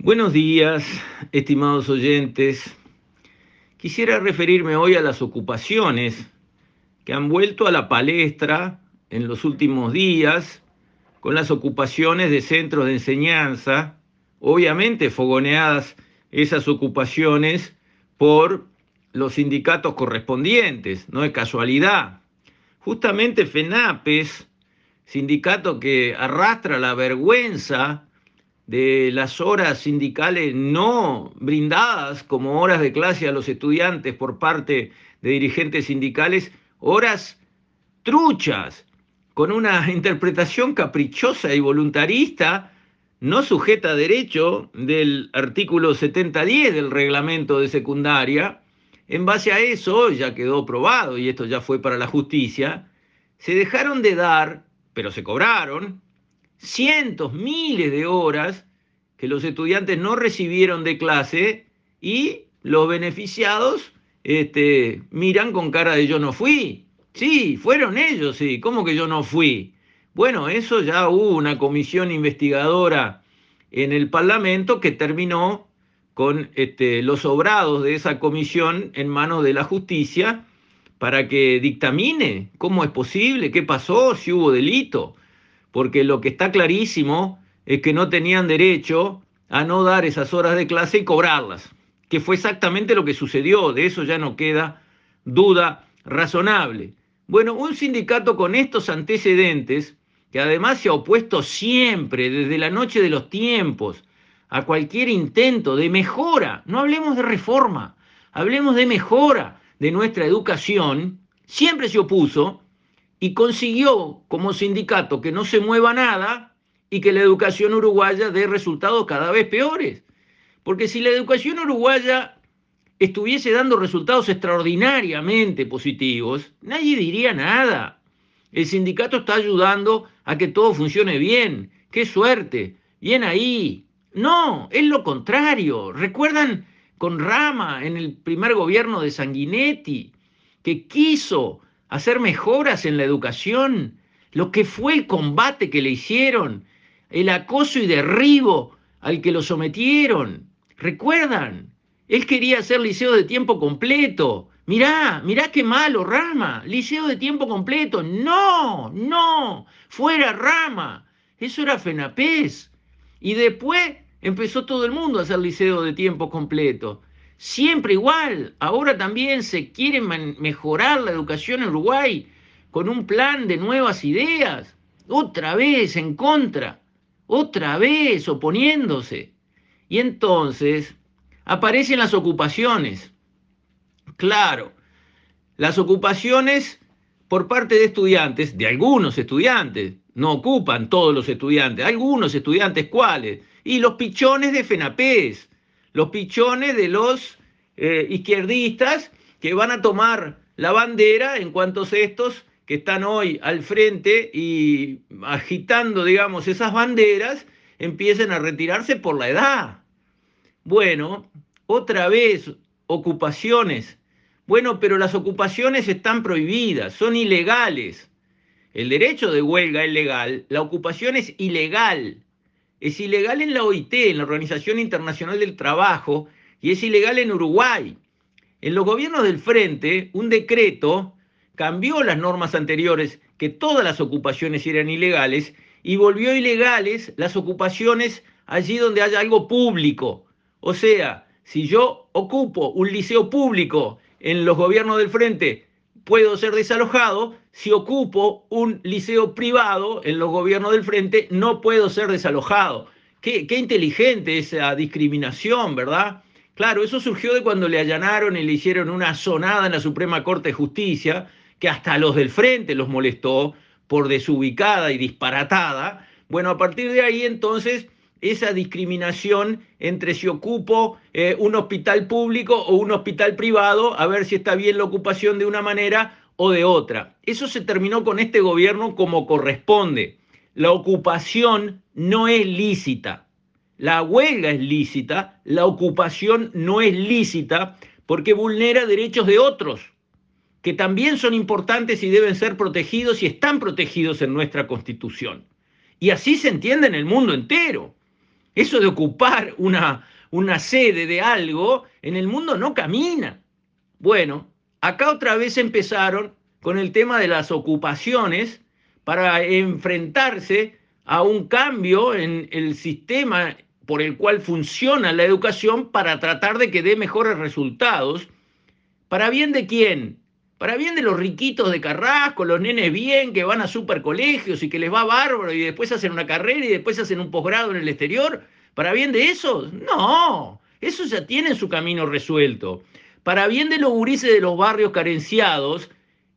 Buenos días, estimados oyentes. Quisiera referirme hoy a las ocupaciones que han vuelto a la palestra en los últimos días con las ocupaciones de centros de enseñanza, obviamente fogoneadas esas ocupaciones por los sindicatos correspondientes, no es casualidad. Justamente FENAPES, sindicato que arrastra la vergüenza de las horas sindicales no brindadas como horas de clase a los estudiantes por parte de dirigentes sindicales, horas truchas, con una interpretación caprichosa y voluntarista, no sujeta a derecho del artículo 7010 del reglamento de secundaria. En base a eso, ya quedó probado, y esto ya fue para la justicia, se dejaron de dar, pero se cobraron, cientos, miles de horas que los estudiantes no recibieron de clase y los beneficiados este, miran con cara de yo no fui. Sí, fueron ellos, sí. ¿Cómo que yo no fui? Bueno, eso ya hubo una comisión investigadora en el Parlamento que terminó con este, los obrados de esa comisión en manos de la justicia para que dictamine cómo es posible, qué pasó, si hubo delito porque lo que está clarísimo es que no tenían derecho a no dar esas horas de clase y cobrarlas, que fue exactamente lo que sucedió, de eso ya no queda duda razonable. Bueno, un sindicato con estos antecedentes, que además se ha opuesto siempre, desde la noche de los tiempos, a cualquier intento de mejora, no hablemos de reforma, hablemos de mejora de nuestra educación, siempre se opuso y consiguió como sindicato que no se mueva nada y que la educación uruguaya dé resultados cada vez peores. Porque si la educación uruguaya estuviese dando resultados extraordinariamente positivos, nadie diría nada. El sindicato está ayudando a que todo funcione bien. ¡Qué suerte! Bien ahí. No, es lo contrario. ¿Recuerdan con Rama en el primer gobierno de Sanguinetti, que quiso hacer mejoras en la educación, lo que fue el combate que le hicieron, el acoso y derribo al que lo sometieron. ¿Recuerdan? Él quería hacer liceo de tiempo completo. Mirá, mirá qué malo, Rama. Liceo de tiempo completo. No, no, fuera Rama. Eso era FENAPES. Y después empezó todo el mundo a hacer liceo de tiempo completo. Siempre igual, ahora también se quiere mejorar la educación en Uruguay con un plan de nuevas ideas, otra vez en contra, otra vez oponiéndose. Y entonces aparecen las ocupaciones. Claro, las ocupaciones por parte de estudiantes, de algunos estudiantes, no ocupan todos los estudiantes, algunos estudiantes cuáles, y los pichones de FENAPES, los pichones de los eh, izquierdistas que van a tomar la bandera en cuanto a estos que están hoy al frente y agitando, digamos, esas banderas, empiecen a retirarse por la edad. Bueno, otra vez, ocupaciones. Bueno, pero las ocupaciones están prohibidas, son ilegales. El derecho de huelga es legal, la ocupación es ilegal. Es ilegal en la OIT, en la Organización Internacional del Trabajo, y es ilegal en Uruguay. En los gobiernos del Frente, un decreto cambió las normas anteriores, que todas las ocupaciones eran ilegales, y volvió ilegales las ocupaciones allí donde haya algo público. O sea, si yo ocupo un liceo público en los gobiernos del Frente, puedo ser desalojado, si ocupo un liceo privado en los gobiernos del frente, no puedo ser desalojado. Qué, qué, inteligente esa discriminación, ¿verdad? Claro, eso surgió de cuando le allanaron y le hicieron una sonada en la Suprema Corte de Justicia, que hasta a los del frente los molestó por desubicada y disparatada. Bueno, a partir de ahí entonces esa discriminación entre si ocupo eh, un hospital público o un hospital privado, a ver si está bien la ocupación de una manera o de otra. Eso se terminó con este gobierno como corresponde. La ocupación no es lícita. La huelga es lícita, la ocupación no es lícita porque vulnera derechos de otros, que también son importantes y deben ser protegidos y están protegidos en nuestra Constitución. Y así se entiende en el mundo entero. Eso de ocupar una, una sede de algo en el mundo no camina. Bueno, acá otra vez empezaron con el tema de las ocupaciones para enfrentarse a un cambio en el sistema por el cual funciona la educación para tratar de que dé mejores resultados. ¿Para bien de quién? Para bien de los riquitos de Carrasco, los nenes bien que van a super colegios y que les va bárbaro y después hacen una carrera y después hacen un posgrado en el exterior. ¿Para bien de esos? No, esos ya tienen su camino resuelto. Para bien de los gurises de los barrios carenciados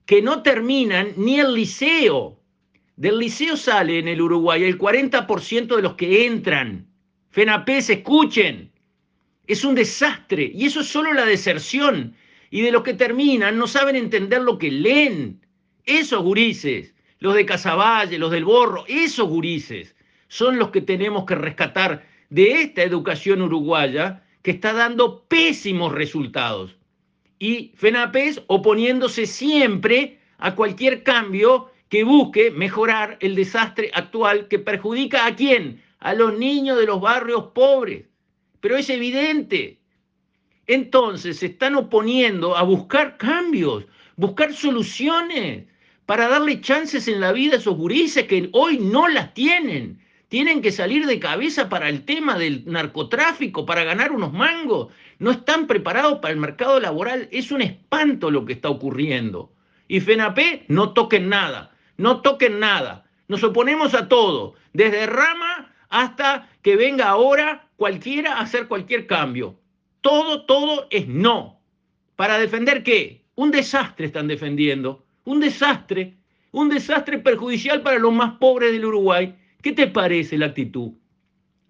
que no terminan ni el liceo. Del liceo sale en el Uruguay el 40% de los que entran. FENAPES, escuchen. Es un desastre y eso es solo la deserción. Y de los que terminan no saben entender lo que leen. Esos gurises, los de Casaballe, los del Borro, esos gurises son los que tenemos que rescatar de esta educación uruguaya que está dando pésimos resultados. Y FENAPES oponiéndose siempre a cualquier cambio que busque mejorar el desastre actual que perjudica a quién? A los niños de los barrios pobres. Pero es evidente. Entonces se están oponiendo a buscar cambios, buscar soluciones para darle chances en la vida a esos gurises que hoy no las tienen. Tienen que salir de cabeza para el tema del narcotráfico, para ganar unos mangos. No están preparados para el mercado laboral. Es un espanto lo que está ocurriendo. Y FENAPE, no toquen nada, no toquen nada. Nos oponemos a todo, desde rama hasta que venga ahora cualquiera a hacer cualquier cambio. Todo, todo es no. ¿Para defender qué? Un desastre están defendiendo. Un desastre. Un desastre perjudicial para los más pobres del Uruguay. ¿Qué te parece la actitud?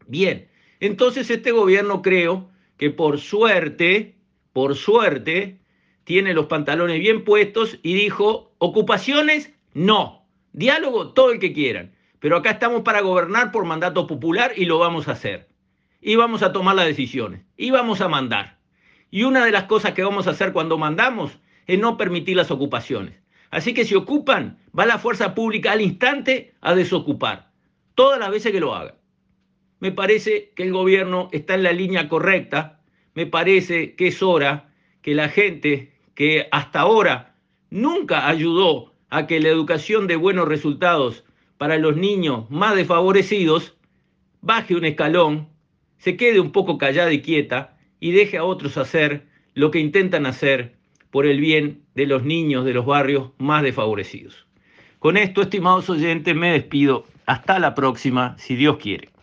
Bien, entonces este gobierno creo que por suerte, por suerte, tiene los pantalones bien puestos y dijo, ocupaciones, no. Diálogo, todo el que quieran. Pero acá estamos para gobernar por mandato popular y lo vamos a hacer y vamos a tomar las decisiones y vamos a mandar. Y una de las cosas que vamos a hacer cuando mandamos es no permitir las ocupaciones. Así que si ocupan, va la fuerza pública al instante a desocupar, todas las veces que lo hagan. Me parece que el gobierno está en la línea correcta, me parece que es hora que la gente que hasta ahora nunca ayudó a que la educación dé buenos resultados para los niños más desfavorecidos, baje un escalón se quede un poco callada y quieta y deje a otros hacer lo que intentan hacer por el bien de los niños de los barrios más desfavorecidos. Con esto, estimados oyentes, me despido. Hasta la próxima, si Dios quiere.